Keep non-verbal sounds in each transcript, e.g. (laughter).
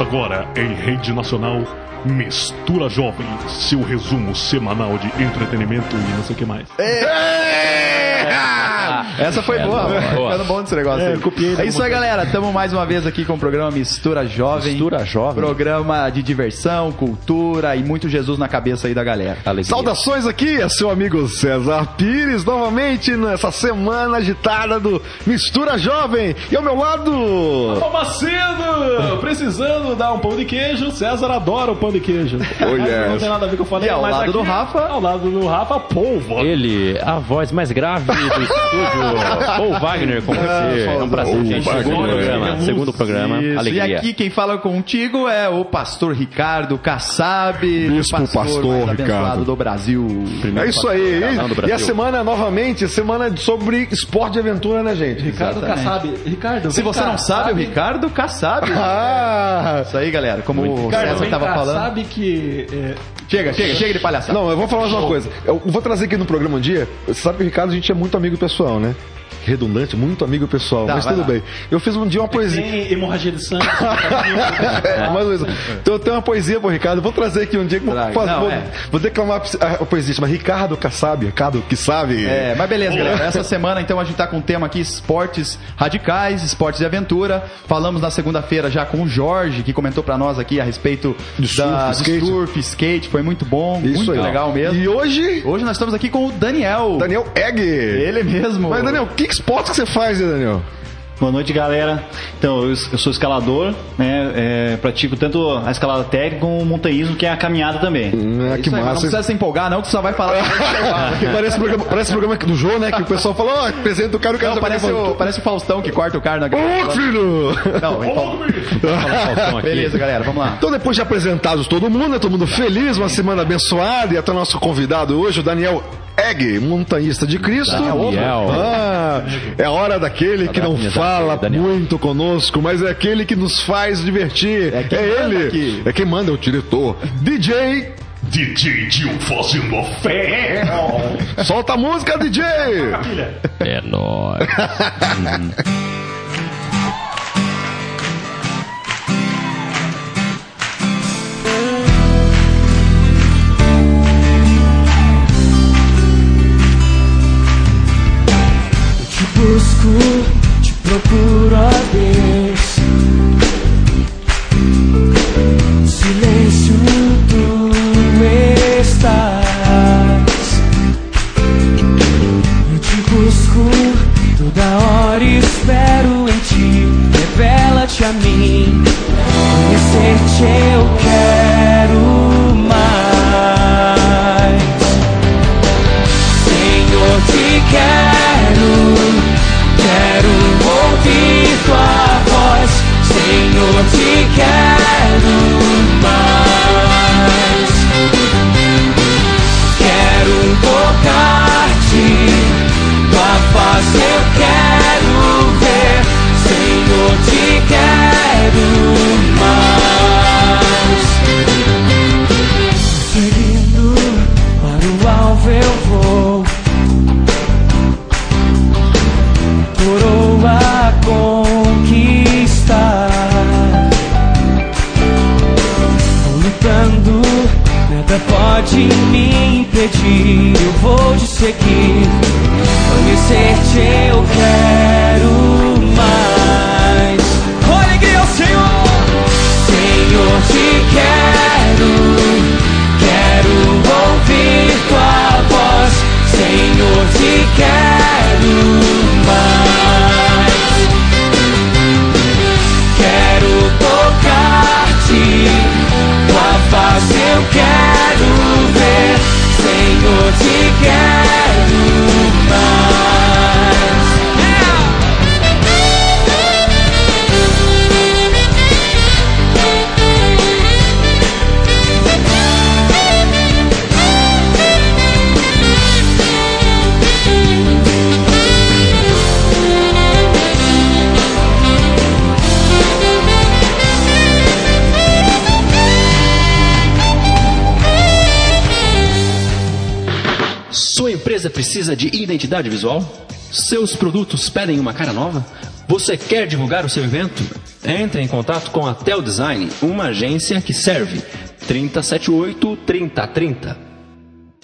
Começa agora em rede nacional Mistura Jovem, seu resumo semanal de entretenimento e não sei o que mais. (laughs) Essa foi boa, boa, boa. Ficando bom desse negócio É, aí. copiei, É isso aí, galera. Estamos mais uma vez aqui com o programa Mistura Jovem. Mistura Jovem. Programa de diversão, cultura e muito Jesus na cabeça aí da galera. Alegria. Saudações aqui, é seu amigo César Pires, novamente nessa semana agitada do Mistura Jovem. E ao meu lado, Ô Macedo! Precisando dar um pão de queijo, César adora o pão de queijo. Oh, yes. Não tem nada a ver com o falei. E ao mas lado aqui, do Rafa? Ao lado do Rafa, polvo. Ele, a voz mais grave do (laughs) estúdio, (laughs) Paul Wagner com você. É um prazer, gente. Wagner. Segundo programa, segundo programa, Isso. alegria. E aqui quem fala contigo é o pastor Ricardo Kassab, Bispo o pastor, pastor mais abençoado Ricardo. do Brasil. é isso aí. E, e a semana, novamente, semana sobre esporte e aventura, né, gente? Ricardo. Kassab. Ricardo, Se você cá, não sabe, o Ricardo Kassab. Ah! Isso aí, galera. Como o Ricardo, César vem tava cá, falando. sabe que... é, Chega, chega, chega de palhaçada. Não, eu vou falar mais uma coisa. Eu vou trazer aqui no programa um dia. Você sabe que o Ricardo, a gente é muito amigo pessoal, né? Redundante, muito amigo pessoal. Tá, mas tudo lá. bem. Eu fiz um dia uma poesia. tem hemorragia de sangue. (laughs) É, mais ou menos. Então eu tenho uma poesia pro Ricardo. Vou trazer aqui um dia. Vou, Traga. fazer- Não, vou, é. vou declamar a, poesia. Chama Ricardo Kassab. Ricardo que sabe. É, mas beleza, galera. Essa semana, então, a gente tá com um tema aqui: esportes radicais, esportes de aventura. Falamos na segunda-feira já com o Jorge, que comentou pra nós aqui a respeito surf, da, skate. de surf, skate. Foi muito bom, Isso muito aí. legal mesmo. E hoje, Hoje nós estamos aqui com o Daniel. Daniel Egg. Ele mesmo. Mas, Daniel, que esporte que você faz, né, Daniel? Boa noite, galera. Então, eu, eu sou escalador, né? é, pratico tanto a escalada técnica como o montanhismo, que é a caminhada também. Ah, que Isso aí, mas não massa. precisa se empolgar, não, que você só (laughs) vai falar. parece o programa, parece programa aqui do Jô, né? Que o pessoal falou, ó, apresenta o cara, o cara Não, já parece, o, parece o Faustão que corta o cara na Ô, filho! Não, então. (laughs) Beleza, galera, vamos lá. Então, depois de apresentados todo mundo, né, todo mundo feliz, uma semana abençoada, e até o nosso convidado hoje, o Daniel Egg, montanhista de Cristo. Daniel. Ah, é a hora daquele que não fala muito conosco, mas é aquele que nos faz divertir. É É, ele. aqui. É quem manda, é o diretor. DJ. DJ Dio fazendo a fé. Solta a música, DJ! É nóis. (laughs) precisa de identidade visual? Seus produtos pedem uma cara nova? Você quer divulgar o seu evento? Entre em contato com a Tel Design, uma agência que serve 3078 3030.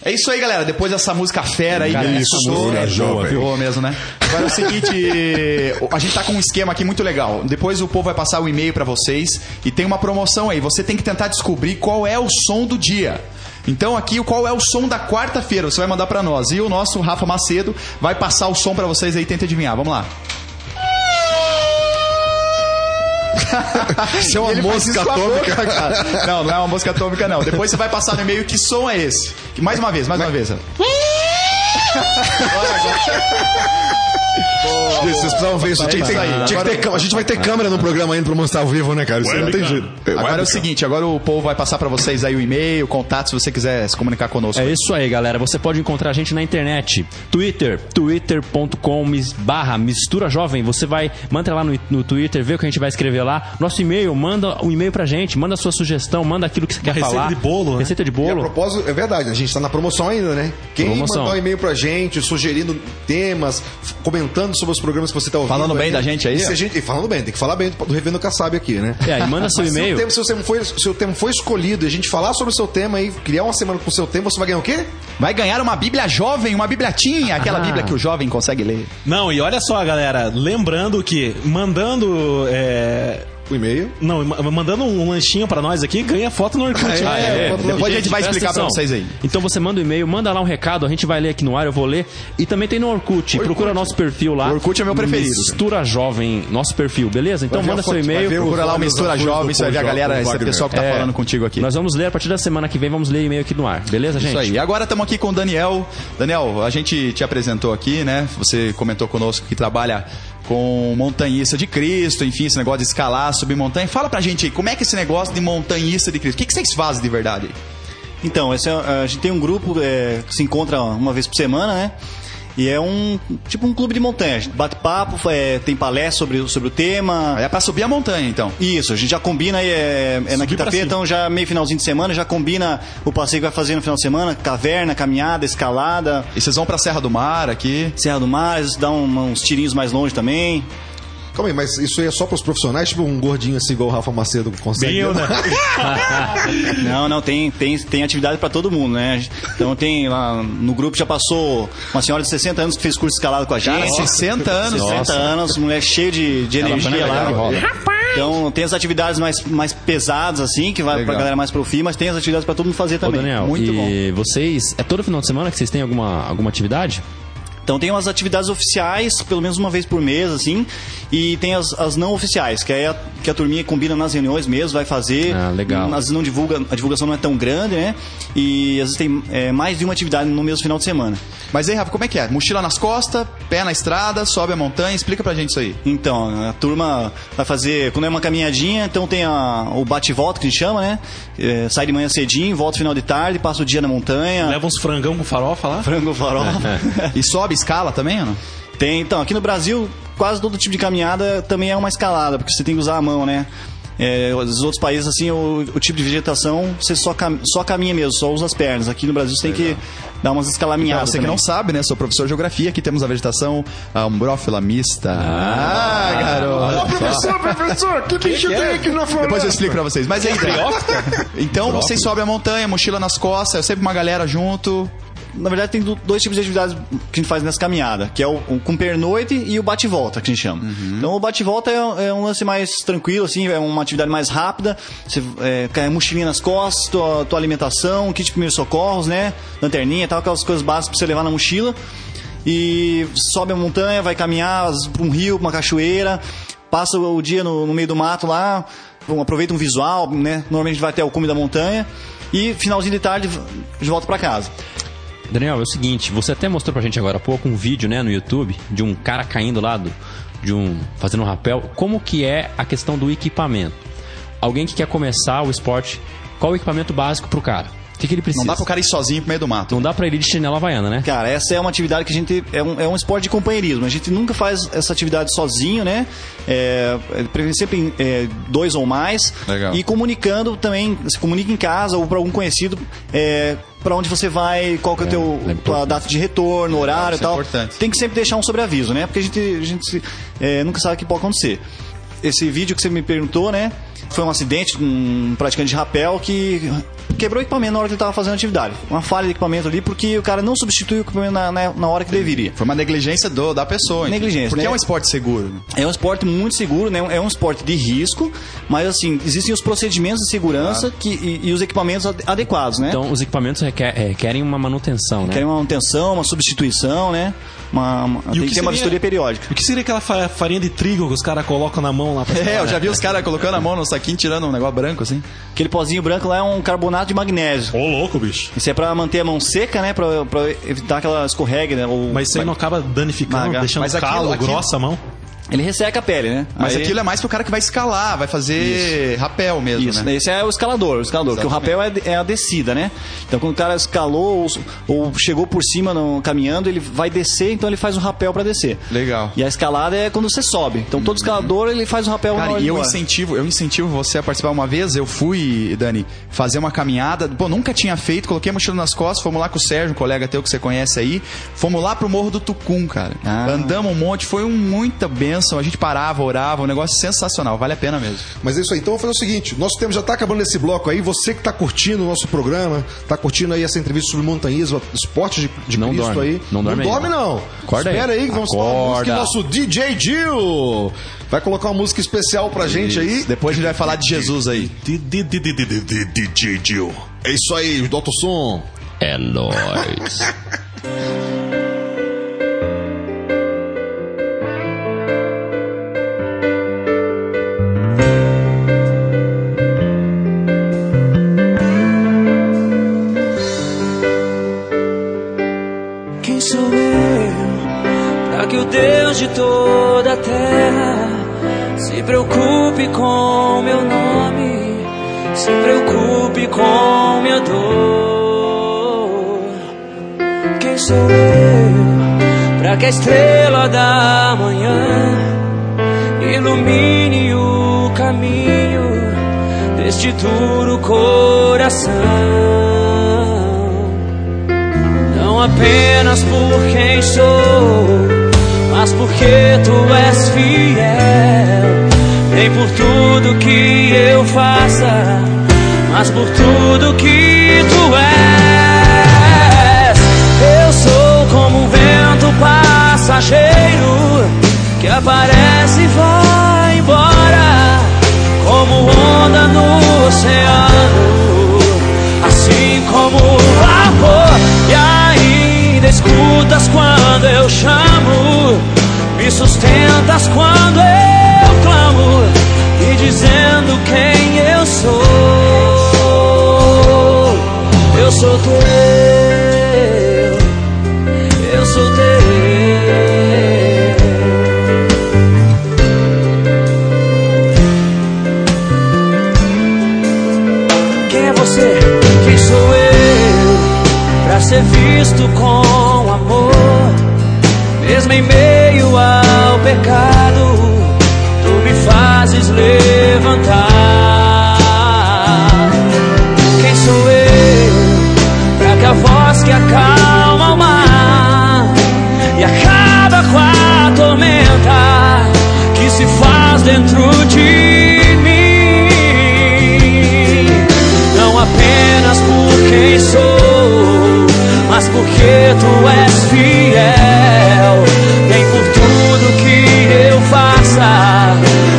É isso aí, galera. Depois dessa música fera aí, Cara, isso, escutou, música jovem. Boa mesmo, né? Agora é o seguinte, (laughs) a gente tá com um esquema aqui muito legal. Depois o povo vai passar o e-mail pra vocês e tem uma promoção aí. Você tem que tentar descobrir qual é o som do dia. Então aqui, qual é o som da quarta-feira? Você vai mandar pra nós. E o nosso Rafa Macedo vai passar o som pra vocês aí. Tenta adivinhar. Vamos lá. (laughs) Isso é uma mosca atômica. boca, cara. Não, não é uma mosca atômica, não. Depois você vai passar no e-mail que som é esse. Mais uma vez, mais uma vez. (laughs) Gente, vocês precisavam ver isso. Tinha que ter- tinha que ter a gente vai ter câmera no programa ainda pra mostrar ao vivo, né, cara? Isso aí não tem jeito. Agora é o seguinte, agora o povo vai passar pra vocês aí o e-mail, o contato, se você quiser se comunicar conosco. É isso aí, galera. Você pode encontrar a gente na internet. Twitter, twitter.com barra mistura jovem. Você vai, manda lá no, no Twitter, vê o que a gente vai escrever lá. Nosso e-mail, manda o e-mail pra gente, manda a sua sugestão, manda aquilo que você quer receita falar. de bolo, né? Receita de E a bolo. propósito, é verdade, a gente tá na promoção ainda, né? Quem Promoção. mandar um e-mail pra gente, sugerindo temas, f- comentando sobre os programas que você tá ouvindo. Falando bem da gente aí, E se ó. a gente, e falando bem, tem que falar bem do, do Revendo Kassab aqui, né? É, e manda seu Mas (laughs) se o e-mail. tema- Se o, tema foi, se o tema foi escolhido e a gente falar sobre o seu tema e criar uma semana com o seu tema, você vai ganhar o quê? Vai ganhar uma Bíblia jovem, uma Bíblia Teen, aquela Ah. Bíblia que o jovem consegue ler. Não, e olha só, galera, lembrando que mandando. é, O e-mail. Não, ma- mandando um lanchinho pra nós aqui, ganha foto no Orkut. Ah, é. Depois a gente vai explicar pra vocês aí. Então você manda um e-mail, manda lá um recado, a gente vai ler aqui no ar, eu vou ler. E também tem no Orkut, procura nosso perfil lá. O Orkut é meu preferido. Mistura Jovem, nosso perfil, beleza? Então manda seu foto, ver e-mail. o- Procura lá o Mistura Jovem, você vai ver a galera, esse pessoal que tá É, falando contigo aqui. Nós vamos ler a partir da semana que vem, vamos ler e-mail aqui no ar, beleza, gente? Isso aí. E agora estamos aqui com o Daniel. Daniel, a gente te apresentou aqui, né? Você comentou conosco que trabalha com montanhista de Cristo, enfim, esse negócio de escalar, subir montanha. Fala pra gente aí, como é que é esse negócio de montanhista de Cristo? O que, que vocês fazem de verdade? Então, esse é- a gente tem um grupo é, que se encontra uma vez por semana, né? E é um tipo um clube de montanha. A gente bate papo, é, tem palestra sobre, sobre o tema. É pra subir a montanha, então. Isso, a gente já combina, é, é na quinta-feira, então já meio finalzinho de semana, já combina o passeio que vai fazer no final de semana, caverna, caminhada, escalada, E vocês vão pra Serra do Mar aqui. Serra do Mar, dá um- uns tirinhos mais longe também. Calma aí, mas isso aí é só pros profissionais, tipo um gordinho assim igual o Rafa Macedo consegue. Bem eu, né? (laughs) (laughs) Não, não, tem, tem, tem atividade pra todo mundo, né? Então tem lá no grupo já passou uma senhora de 60 anos que fez curso de escalada com a gente. Cara, 60 anos. 60 anos, mulher cheia de, de energia lá. Então tem as atividades mais, mais pesadas, assim, que vai Legal. pra galera mais pro fim, mas tem as atividades pra todo mundo fazer Ô, também. Daniel, Muito e vocês. É todo final de semana que vocês têm alguma, alguma atividade? Então tem umas atividades oficiais, pelo menos uma vez por mês, assim, e tem as, as não oficiais, que é a, que a turminha combina nas reuniões mesmo, vai fazer. Ah, legal. Às vezes não divulga, a divulgação não é tão grande, né? E às vezes tem é, mais de uma atividade no mesmo final de semana. Mas aí, Rafa, como é que é? Mochila nas costas, pé na estrada, sobe a montanha, explica pra gente isso aí. Então, a turma vai fazer, quando é uma caminhadinha, então tem a, o bate-volta que a gente chama, né? É, sai de manhã cedinho, volta no final de tarde, passa o dia na montanha, Leva uns frangão com farofa lá. frango farofa. (laughs) E sobe escala também, ou não? Tem, então, aqui no Brasil, quase todo tipo de caminhada também é uma escalada, porque você tem que usar a mão, né? É, os outros países, assim, o, o tipo de vegetação, você só, cam- só caminha mesmo, só usa as pernas. Aqui no Brasil você tem que dar umas Pra escalaminhadas você que também. não sabe, né? Sou professor de geografia, aqui temos a vegetação a umbrófila mista. Ah, garoto. Professor, professor, o que, que isso tem aqui na Depois eu explico pra vocês. Mas aí, então vocês sobem a montanha, mochila nas costas, é sempre uma galera junto. Na verdade, tem do- dois tipos de atividades que a gente faz nessa caminhada, que é o, o com pernoite e o bate-volta, que a gente chama. Então, o bate-volta é, é um lance mais tranquilo, assim, é uma atividade mais rápida. Você é, cai a mochilinha nas costas, tua, tua alimentação, kit de primeiros socorros, né? Lanterninha e tal, aquelas coisas básicas pra você levar na mochila. E sobe a montanha, vai caminhar pra um rio, pra uma cachoeira, passa o dia no, no meio do mato lá, aproveita um visual, né? Normalmente a gente vai até o cume da montanha. E finalzinho de tarde, de volta pra casa. Daniel, é o seguinte, você até mostrou pra gente agora há pouco um vídeo, né, no YouTube, de um cara caindo lá do, de um. fazendo um rapel. Como que é a questão do equipamento? Alguém que quer começar o esporte, qual o equipamento básico pro cara? O que, que ele precisa? Não dá pro cara ir sozinho pro meio do mato. Não dá pra ele ir de chinela havaiana, né? Cara, essa é uma atividade que a gente. É um, é um esporte de companheirismo. A gente nunca faz essa atividade sozinho, né? É, é prefere sempre em, é, dois ou mais. Legal. E comunicando também, se comunica em casa ou para algum conhecido. É, pra onde você vai, qual que é o teu tua data de retorno, horário e isso é tal. importante. Tem que sempre deixar um sobreaviso, né? Porque a gente, a gente é, nunca sabe o que pode acontecer. Esse vídeo que você me perguntou, né? Foi um acidente um praticante de rapel que quebrou o equipamento na hora que ele estava fazendo a atividade. Uma falha de equipamento ali, porque o cara não substituiu o equipamento na, na, na hora que deveria. Foi uma negligência do, da pessoa. Negligência, Porque né? é um esporte seguro. né? É um esporte muito seguro, né? É um esporte de risco, mas assim, existem os procedimentos de segurança que, e, e os equipamentos ade- adequados, né? Então, os equipamentos requer- requerem uma manutenção, né? Querem uma manutenção, uma substituição, né? Uma, uma- tem que, ter uma vistoria periódica. O que seria aquela fa- farinha de trigo que os caras colocam na mão lá pra É, eu já vi os caras colocando a mão no saquinho, tirando um negócio branco assim. Aquele pozinho branco lá é um carbonato de magnésio. Ô, louco, bicho. Isso é pra manter a mão seca, né? Pra, pra evitar que ela escorregue, né? Ou, Mas isso aí não acaba danificando, Maga. deixando Mas aquilo- calo, aquilo- grossa a mão. Ele resseca a pele, né? Mas Aí- aquilo é mais pro cara que vai escalar, vai fazer rapel mesmo, Isso, né? esse é o escalador, o escalador, porque o rapel é, é a descida, né? Então quando o cara escalou ou, ou chegou por cima no, caminhando, ele vai descer, então ele faz um rapel pra descer. Legal. E a escalada é quando você sobe. Então todo escalador ele faz um rapel Cara, e eu incentivo, eu incentivo você a participar. Uma vez eu fui, Dani, fazer uma caminhada. Pô, nunca tinha feito, coloquei a mochila nas costas, fomos lá com o Sérgio, um colega teu que você conhece aí. Fomos lá pro Morro do Tucum, cara. Ah. Andamos um monte, foi um, muita benção. A gente parava, orava, um negócio sensacional, vale a pena mesmo. Mas é isso aí. Então vamos fazer o seguinte: nosso tempo já está acabando nesse bloco aí. Você que está curtindo o nosso programa, está curtindo aí essa entrevista sobre montanhismo, esporte de, de Não Cristo dorme. aí. Não dorme aí, dorme, não. Acorda aí. Espera aí, que vamos falar uma música. Acorda. Nosso DJ Gil vai colocar uma música especial pra gente aí. Depois a gente vai falar de Jesus aí. DJ Jill. É isso aí, Doutor Som. É nóis. (laughs) que a estrela da manhã ilumine o caminho deste duro coração? Não apenas por quem sou, mas porque tu és fiel. Nem por tudo que eu faça, mas por tudo que tu és. Passageiro que aparece e vai embora, como onda no oceano assim como o. E ainda escutas quando eu chamo, me sustentas quando eu clamo, e dizendo quem eu sou. Eu sou teu, eu sou teu. Visto com amor, mesmo em meio ao pecado, tu me fazes levantar. Quem sou eu? Pra que a voz que acalma o mar e acaba com a tormenta que se faz dentro de mim. Não apenas por quem sou, mas porque tu és fiel. Nem por tudo que eu faça,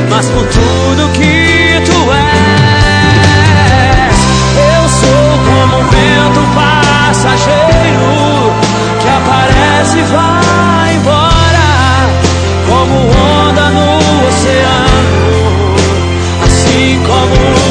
mas por tudo que tu és. Eu sou como um vento passageiro que aparece e vai embora, como onda no oceano, assim como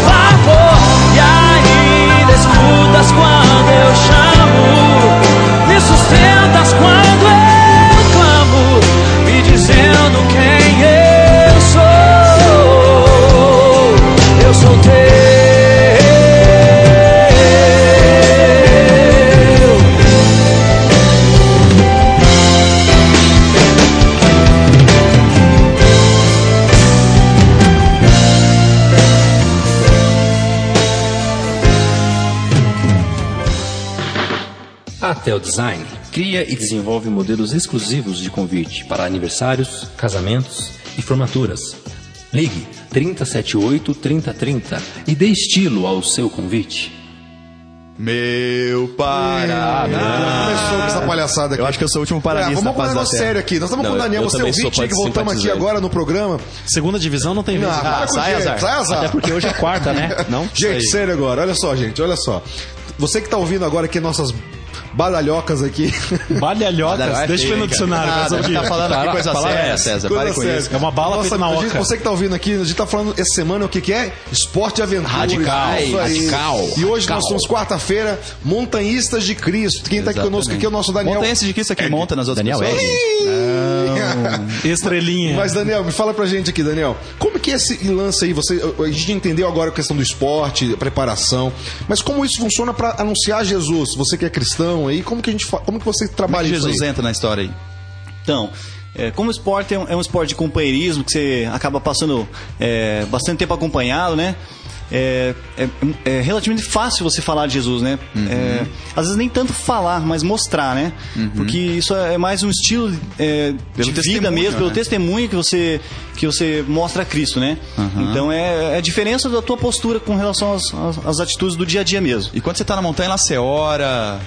cria e desenvolve modelos exclusivos de convite para aniversários, casamentos e formaturas. Ligue 3078 3030 e dê estilo ao seu convite. Meu Paraná. Começou com essa palhaçada aqui. Eu acho que eu sou o último É, paranista vamos um face da negócio sério aqui. Nós estamos Não, com o Daniel, você é também o sou Vinte, que voltamos aqui agora no programa. Segunda divisão não tem Ah, vez. para com sai, azar. Sai, azar. Até porque hoje é quarta, né? (laughs) Não? Gente, sério agora, olha só, gente, olha só. Você que tá ouvindo agora aqui nossas badalhocas aqui. Balhalhocas, deixa eu ver no dicionário. Nada, gente tá falando aqui coisa fala séria, essa. César. Coisa séria. É uma bala feita na oca. Você que tá ouvindo aqui, a gente tá falando essa semana o que, que é? Esporte e aventura. Radical, radical, E hoje radical. nós estamos quarta-feira, Montanhistas de Cristo. Quem tá aqui conosco aqui é o nosso Daniel. Monta esse de que isso aqui monta nas outras Daniel pessoas? (laughs) Estrelinha. Mas, Daniel, me fala pra gente aqui, Daniel. Como que é esse lance aí? Você, a gente entendeu agora a questão do esporte, a preparação. Mas como isso funciona pra anunciar Jesus? Você que é cristão aí, como que a gente como que você Como é trabalha que isso Jesus entra na história aí? Então, é, como o esporte é um, é um esporte de companheirismo, que você acaba passando é, bastante tempo acompanhado, né? É, é- é relativamente fácil você falar de Jesus, né? É, às vezes nem tanto falar, mas mostrar, né? Porque isso é mais um estilo é, Pelo de vida mesmo, pelo né? testemunho que você, que você mostra a Cristo, né? Então é, é a diferença da tua postura com relação às, às- às atitudes do dia a dia mesmo. E quando você tá na montanha, lá você ora.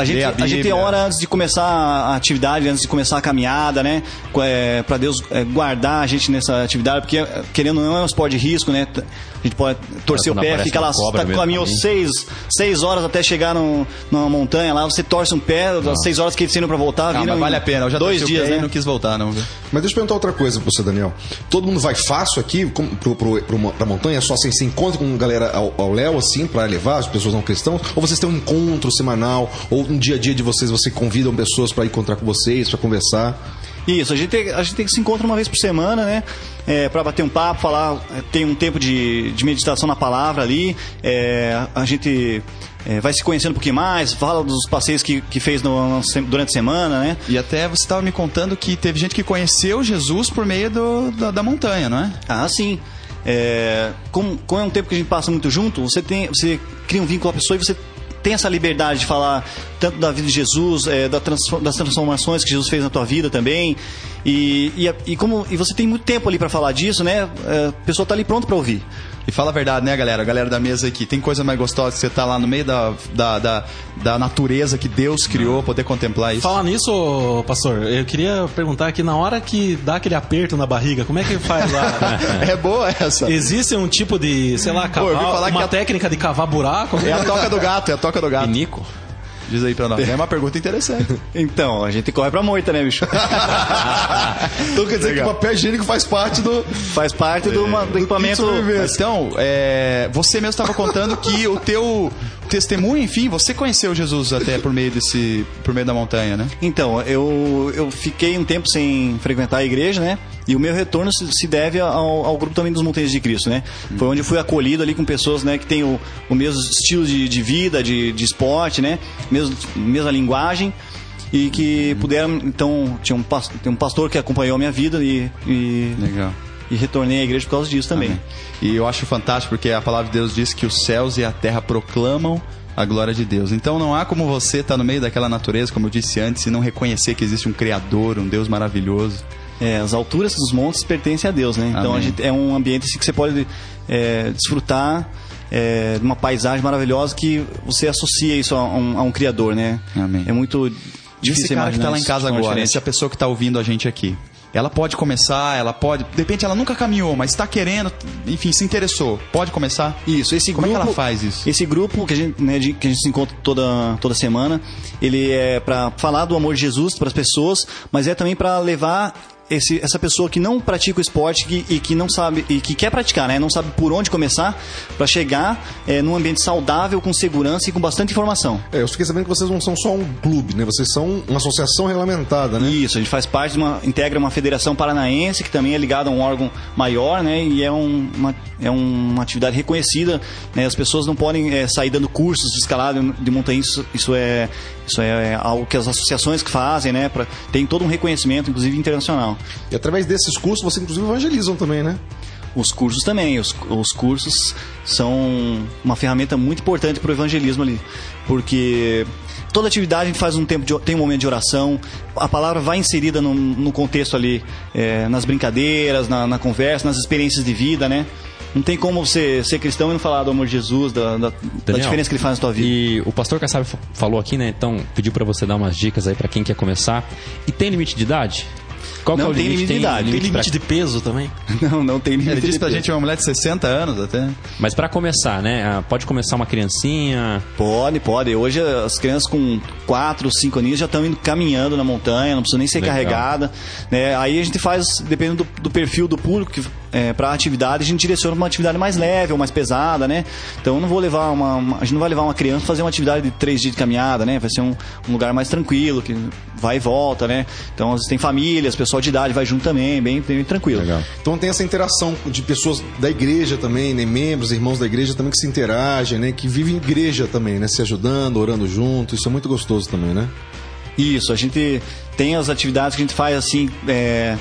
A gente, a a gente tem hora antes de começar a atividade, antes de começar a caminhada, né? É, para Deus é, guardar a gente nessa atividade, porque querendo ou não é um esporte de risco, né? A gente pode torcer o não pé, fica lá, tá, pra mim. seis, seis horas até chegar no, numa montanha lá, você torce um pé, das seis horas que saindo pra voltar, Não, vira mas vale a pena. Eu já dois dias, e né? não quis voltar, não. viu? Mas deixa eu perguntar outra coisa pra você, Daniel. Todo mundo vai fácil aqui como, pro, pro, pro, pra montanha? Só assim, você encontra com galera ao, Léo, assim, pra levar as pessoas não cristãos? Ou vocês têm um encontro semanal? Ou um dia a dia de vocês, você convidam pessoas pra encontrar com vocês, pra conversar? Isso, a gente, tem, a gente tem que se encontra uma vez por semana, né? É, para bater um papo, falar, é, tem um tempo de, de meditação na palavra ali. É, a gente é, vai se conhecendo um pouquinho mais, fala dos passeios que, que fez no- no- durante a semana, né? E até você estava me contando que teve gente que conheceu Jesus por meio do- da, da montanha, não é? Ah, sim. É, como, como é um tempo que a gente passa muito junto, você tem, você cria um vínculo com a pessoa e você tem essa liberdade de falar tanto da vida de Jesus, é, da das transformações que Jesus fez na tua vida também. E, e, e como e você tem muito tempo ali para falar disso, né? É, a pessoa tá ali pronta para ouvir. E fala a verdade, né, galera? A galera da mesa aqui. Tem coisa mais gostosa que você tá lá no meio da, da, da, da natureza que Deus criou, poder contemplar isso. Falar nisso, pastor, eu queria perguntar que na hora que dá aquele aperto na barriga, como é que faz lá? (laughs) É boa essa. Existe um tipo de, sei lá, Pô, cavar, que uma a- técnica de cavar buraco? É a toca do gato, é a toca do gato. Nico? Diz aí pra nós. É uma pergunta interessante. (laughs) Então, a gente corre pra moita, né, bicho? (laughs) Então quer dizer que o papel higiênico faz parte do. Faz parte do, uma- do equipamento. Mas então, é, você mesmo estava contando que o teu testemunho, enfim, você conheceu Jesus até por meio desse, por meio da montanha, né? Então, eu, eu fiquei um tempo sem frequentar a igreja, né? E o meu retorno se, deve ao, ao grupo também dos Montanhas de Cristo, né? Foi onde eu fui acolhido ali com pessoas, né, que têm o, o mesmo estilo de, de vida, de, de esporte, né? Mesmo, mesma linguagem. E que puderam, então, tinha um, pas- tem um pastor que acompanhou a minha vida e, e, Legal. E retornei à igreja por causa disso também. Amém. E eu acho fantástico porque a palavra de Deus diz que os céus e a terra proclamam a glória de Deus. Então não há como você estar no meio daquela natureza, como eu disse antes, e não reconhecer que existe um Criador, um Deus maravilhoso. É, as alturas dos montes pertencem a Deus, né? Então a gente, é um ambiente assim, que você pode é, desfrutar é, uma paisagem maravilhosa que você associa isso a um, a um criador, né? Amém. É muito difícil esse cara que está lá em casa agora, essa pessoa que está ouvindo a gente aqui, ela pode começar, ela pode. De repente ela nunca caminhou, mas está querendo, enfim, se interessou. Pode começar? Isso, esse Como é que grupo, ela faz isso? Esse grupo que a gente, né, que a gente se encontra toda, toda semana, ele é para falar do amor de Jesus para as pessoas, mas é também para levar esse, essa pessoa que não pratica o esporte que- e que não sabe e que quer praticar, né, não sabe por onde começar, para chegar é, num ambiente saudável, com segurança e com bastante informação. É, eu fiquei sabendo que vocês não são só um clube, né? Vocês são uma associação regulamentada, né? Isso, a gente faz parte de uma. integra uma federação paranaense, que também é ligada a um órgão maior, né? E é, um- uma, é uma atividade reconhecida. né, As pessoas não podem é, sair dando cursos de escalada de montanha. Isso, isso é. Isso é algo que as associações que fazem, né? Pra, tem todo um reconhecimento, inclusive internacional. E através desses cursos vocês inclusive evangelizam também, né? Os cursos também. Os, os cursos são uma ferramenta muito importante para o evangelismo ali. Porque toda atividade a gente faz um tempo de, tem um momento de oração. A palavra vai inserida no, no contexto ali, é, nas brincadeiras, na, na conversa, nas experiências de vida, né? Não tem como você ser cristão e não falar do amor de Jesus, da, da, da Daniel, diferença que ele faz na tua vida. E o pastor Kassab fa- falou aqui, né? Então, pediu pra você dar umas dicas aí pra quem quer começar. E tem limite de idade? Qual que Não é o tem limite. Tem pra- limite de peso também? (laughs) Não, não tem limite Ele disse de pra peso. gente uma mulher de 60 anos até. Mas pra começar, né? ah, Pode começar uma criancinha. Pode, pode. Hoje as crianças com 4, 5 aninhos já estão indo caminhando na montanha, não precisa nem ser Legal. carregada. Né? Aí a gente faz, dependendo do, do perfil do público, que, é, para atividade, a gente direciona pra uma atividade mais leve ou mais pesada, né? Então eu não vou levar uma, uma- A gente não vai levar uma criança pra fazer uma atividade de 3 dias de caminhada, né? Vai ser um, um lugar mais tranquilo, que vai e volta, né? Então às vezes tem famílias, pessoal de idade vai junto também, bem, bem tranquilo. Legal. Então tem essa interação de pessoas da igreja também, né? Membros, irmãos da igreja também que se interagem, né? Que vivem igreja também, né? Se ajudando, orando junto. Isso é muito gostoso também, né? Isso, a gente tem as atividades que a gente faz assim, é,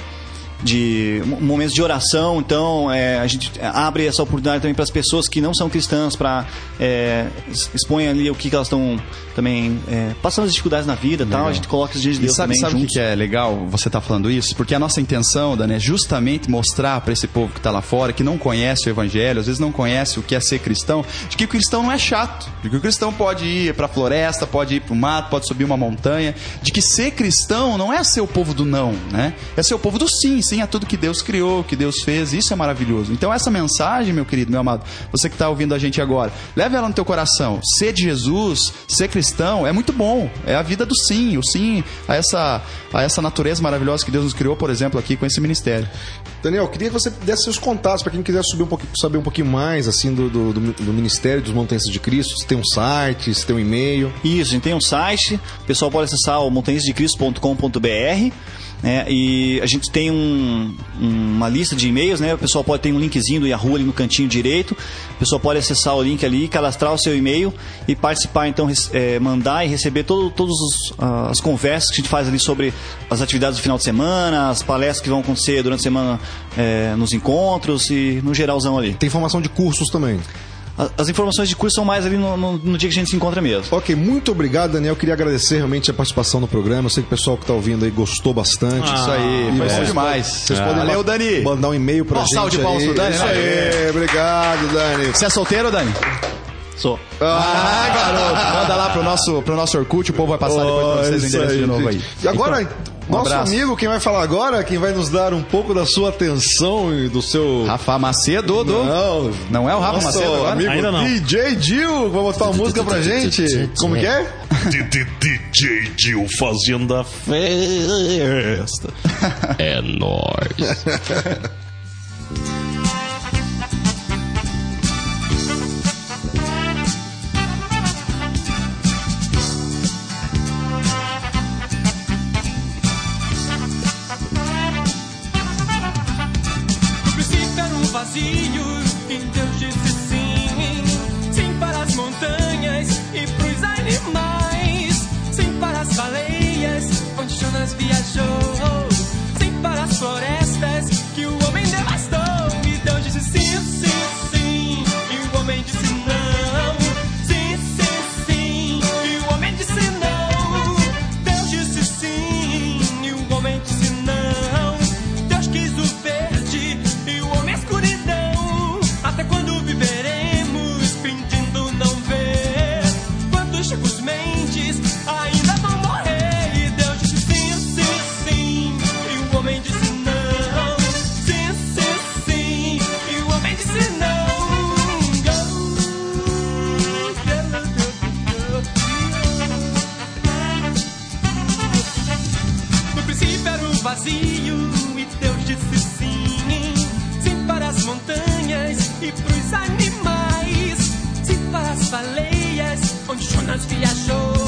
de momentos de oração, então é, a gente abre essa oportunidade também para as pessoas que não são cristãs, para é, expõe ali o que, que elas estão também é, passando as dificuldades na vida e tal, a gente coloca os dias de E Deus sabe, também sabe o que que é legal você estar falando isso? Porque a nossa intenção, Dani, é justamente mostrar para esse povo que está lá fora, que não conhece o evangelho, às vezes não conhece o que é ser cristão, de que o cristão não é chato, de que o cristão pode ir para a floresta, pode ir para o mato, pode subir uma montanha, de que ser cristão não é ser o povo do não, né? É ser o povo do sim, sim a tudo que Deus criou, que Deus fez, isso é maravilhoso. Então essa mensagem, meu querido, meu amado, você que está ouvindo a gente agora, leve ela no teu coração. Ser de Jesus, ser cristão é muito bom. É a vida do sim, o sim a essa, a essa natureza maravilhosa que Deus nos criou, por exemplo, aqui com esse ministério. Daniel, queria que você desse seus contatos para quem quiser subir um pouquinho, saber um pouquinho mais assim do, do, do- do Ministério dos Montanhas de Cristo. Se tem um site, se tem um e-mail. Isso, a gente tem um site, o pessoal pode acessar o montanhesdecristo.com.br. Né, e a gente tem um- uma lista de e-mails, né? O pessoal pode ter um linkzinho do Yahoo ali no cantinho direito. O pessoal pode acessar o link ali, cadastrar o seu e-mail e participar, então, eh, mandar e receber todo, todas as conversas que a gente faz ali sobre as atividades do final de semana, as palestras que vão acontecer durante a semana eh, nos encontros e no geralzão ali. Tem informação de cursos também. A- As informações de curso são mais ali no, no- no dia que a gente se encontra mesmo. Ok, muito obrigado, Daniel. Queria agradecer realmente a participação no programa. Eu sei que o pessoal que está ouvindo aí gostou bastante. Isso aí, foi bom vocês demais. Vocês podem Valeu, Dani. mandar um e-mail pra Ó, gente. salve de palmas aí. pro Dani, Isso né? aí, obrigado, Dani. Você é solteiro, Dani? Sou. Ah, garoto. Manda lá pro nosso, pro nosso Orkut, o povo vai passar depois pra vocês o endereço de novo aí. gente. E agora, um nosso abraço. amigo, quem vai falar agora, quem vai nos dar um pouco da sua atenção e do seu. Rafa Macedo, do... Não, Não é o Rafa nosso Macedo agora? amigo Ainda não. DJ Dil, vai botar uma música pra gente. Como que é? (laughs) DJ Dil fazendo a festa. (laughs) É nóis. (laughs) Jonas viajou.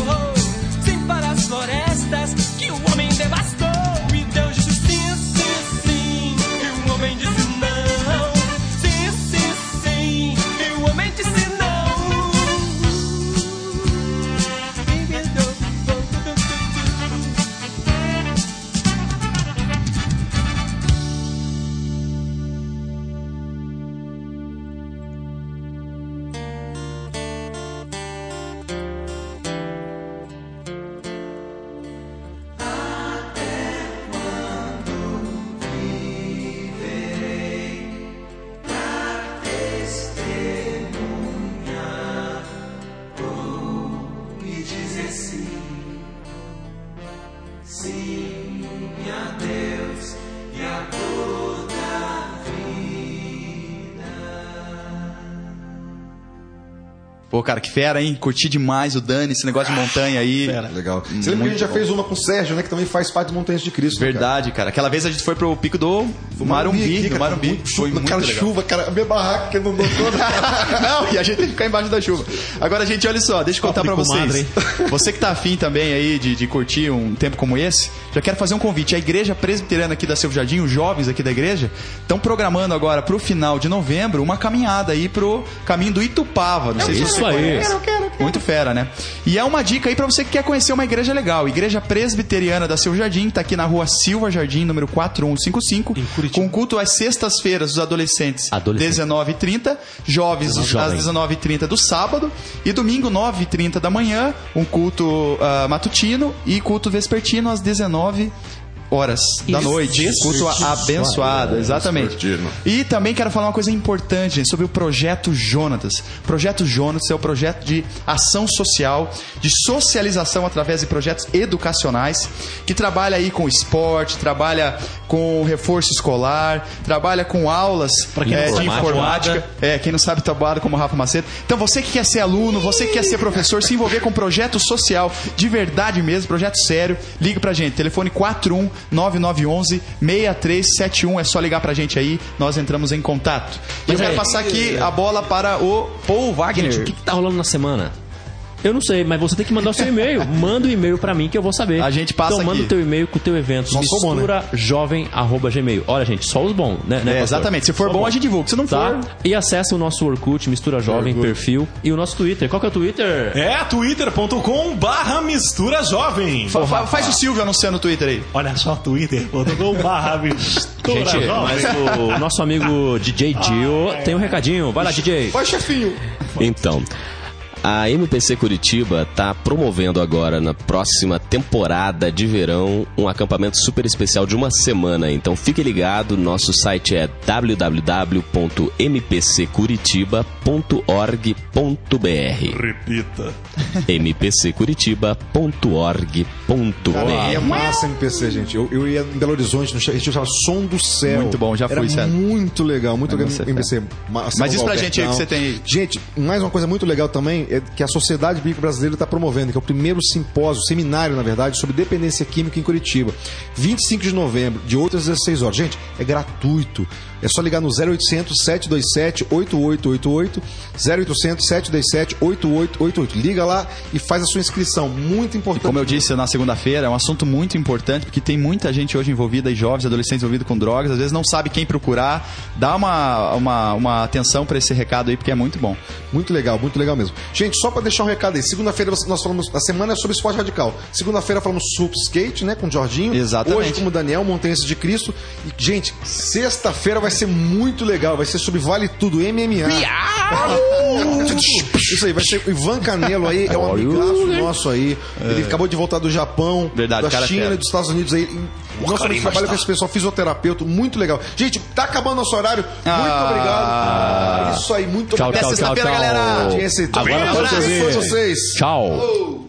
Pô, cara, que fera, hein? Curti demais o Dani, esse negócio de montanha aí. Legal. Você lembra que a gente já bom. fez uma com o Sérgio, né? Que também faz parte do Montanhas de Cristo. né, cara? Verdade, cara. Aquela vez a gente foi pro pico do Marumbi, aqui, do cara, Marumbi. muito Foi chuva, muito cara, legal. chuva, cara. A minha barraca que não dou toda. (laughs) Não, e a gente tem que ficar embaixo da chuva. Agora, gente, olha só, deixa eu contar de vocês. comadre, Você que tá afim também aí de, de curtir um tempo como esse, já quero fazer um convite. A igreja presbiteriana aqui da Silvio Jardim, os jovens aqui da igreja, estão programando agora pro final de novembro uma caminhada aí pro caminho do Itupava. Não sei se isso aí. conhece. Muito fera, né? E é uma dica aí pra você que quer conhecer uma igreja legal. Igreja Presbiteriana da Silva Jardim, tá aqui na rua Silva Jardim, número 4155. Com culto às sextas-feiras dos adolescentes, Adolescentes. 19h30. Jovens às Jovem. 19h30 do sábado. E domingo, 9h30 da manhã, um culto ah, matutino e culto vespertino às 19 horas da noite. Culto a- abençoado, exatamente. E também quero falar uma coisa importante gente, sobre o projeto Jonatas. Projeto Jonatas é o projeto de ação social, de socialização através de projetos educacionais, que trabalha aí com esporte, trabalha com reforço escolar, trabalha com aulas Pra quem não eh, de sabe, informática. É, quem não sabe tabuada como o Rafa Macedo. Então você que quer ser aluno, você que quer ser professor, se envolver com projeto social de verdade mesmo, projeto sério, ligue pra gente. Telefone 41 9911 6371. É só ligar pra gente aí, nós entramos em contato. E eu quero aí- passar aqui a bola para o Paul Wagner. Gente, o que, que tá rolando na semana? Eu não sei, mas você tem que mandar o seu e-mail. (laughs) Manda o e-mail pra mim que eu vou saber. A gente passa Então manda aqui. o teu e-mail com o teu evento. Só bom, né? mistura jovem arroba gmail. Olha, gente, só os bons, né? né, É, exatamente. Se for Só bom, a gente divulga. Se não Tá? for, E acessa o nosso Orkut, Mistura Jovem, perfil. E o nosso Twitter. Qual que é o Twitter? É twitter.com barra mistura jovem. fa- fa- faz o Silvio anunciando no Twitter aí. Olha só, twitter.com barra (laughs) mistura Gente, mas jovem. o nosso amigo DJ Dio (laughs) tem um recadinho. Vai lá, DJ. Vai, chefinho. Então, a MPC Curitiba está promovendo agora na próxima temporada de verão um acampamento super especial de uma semana. Então fique ligado, nosso site é www.mpccuritiba.org.br Repita. (laughs) mpccuritiba.org.br É massa MPC, gente. Eu, eu ia em Belo Horizonte, no a gente chamava Som do Céu. Muito bom, já fui, Era sério. muito legal, muito legal. MPC. Mas diz pra gente aí o que você tem aí. Gente, mais uma coisa muito legal também que a Sociedade Bíblica Brasileira está promovendo, que é o primeiro simpósio, seminário, na verdade, sobre dependência química em Curitiba. 25 de novembro, de 8 às 16 horas. Gente, é gratuito. É só ligar no 0800 727 8888, 0800 727 8888. Liga lá e faz a sua inscrição. Muito importante. Como eu disse na segunda-feira, é um assunto muito importante, porque tem muita gente hoje envolvida, e jovens, adolescentes envolvidos com drogas, às vezes não sabe quem procurar. Dá uma, uma, uma atenção pra esse recado aí, porque é muito bom. Muito legal, muito legal mesmo. Gente, só pra deixar um recado aí. Segunda-feira nós falamos, a semana é sobre esporte radical. Segunda-feira falamos sobre skate, né, com o Jorginho. Exatamente. Hoje com o Daniel, Montanhas de Cristo. E, gente, sexta-feira vai ser muito legal. Vai ser sobre Vale Tudo, MMA. (laughs) Isso aí, vai ser o Ivan Canelo aí, é um amigaço nosso aí. Ele acabou de voltar do Japão, É. Verdade, da é China fera. e dos Estados Unidos aí. Nós também trabalha com esse pessoal fisioterapeuta, muito legal. Gente, tá acabando nosso horário. Muito Ah. obrigado. Isso aí, muito Tchau, obrigado. tchau, tchau, sexta-feira, tchau. galera. Esse, Agora abraço a todos vocês. Tchau.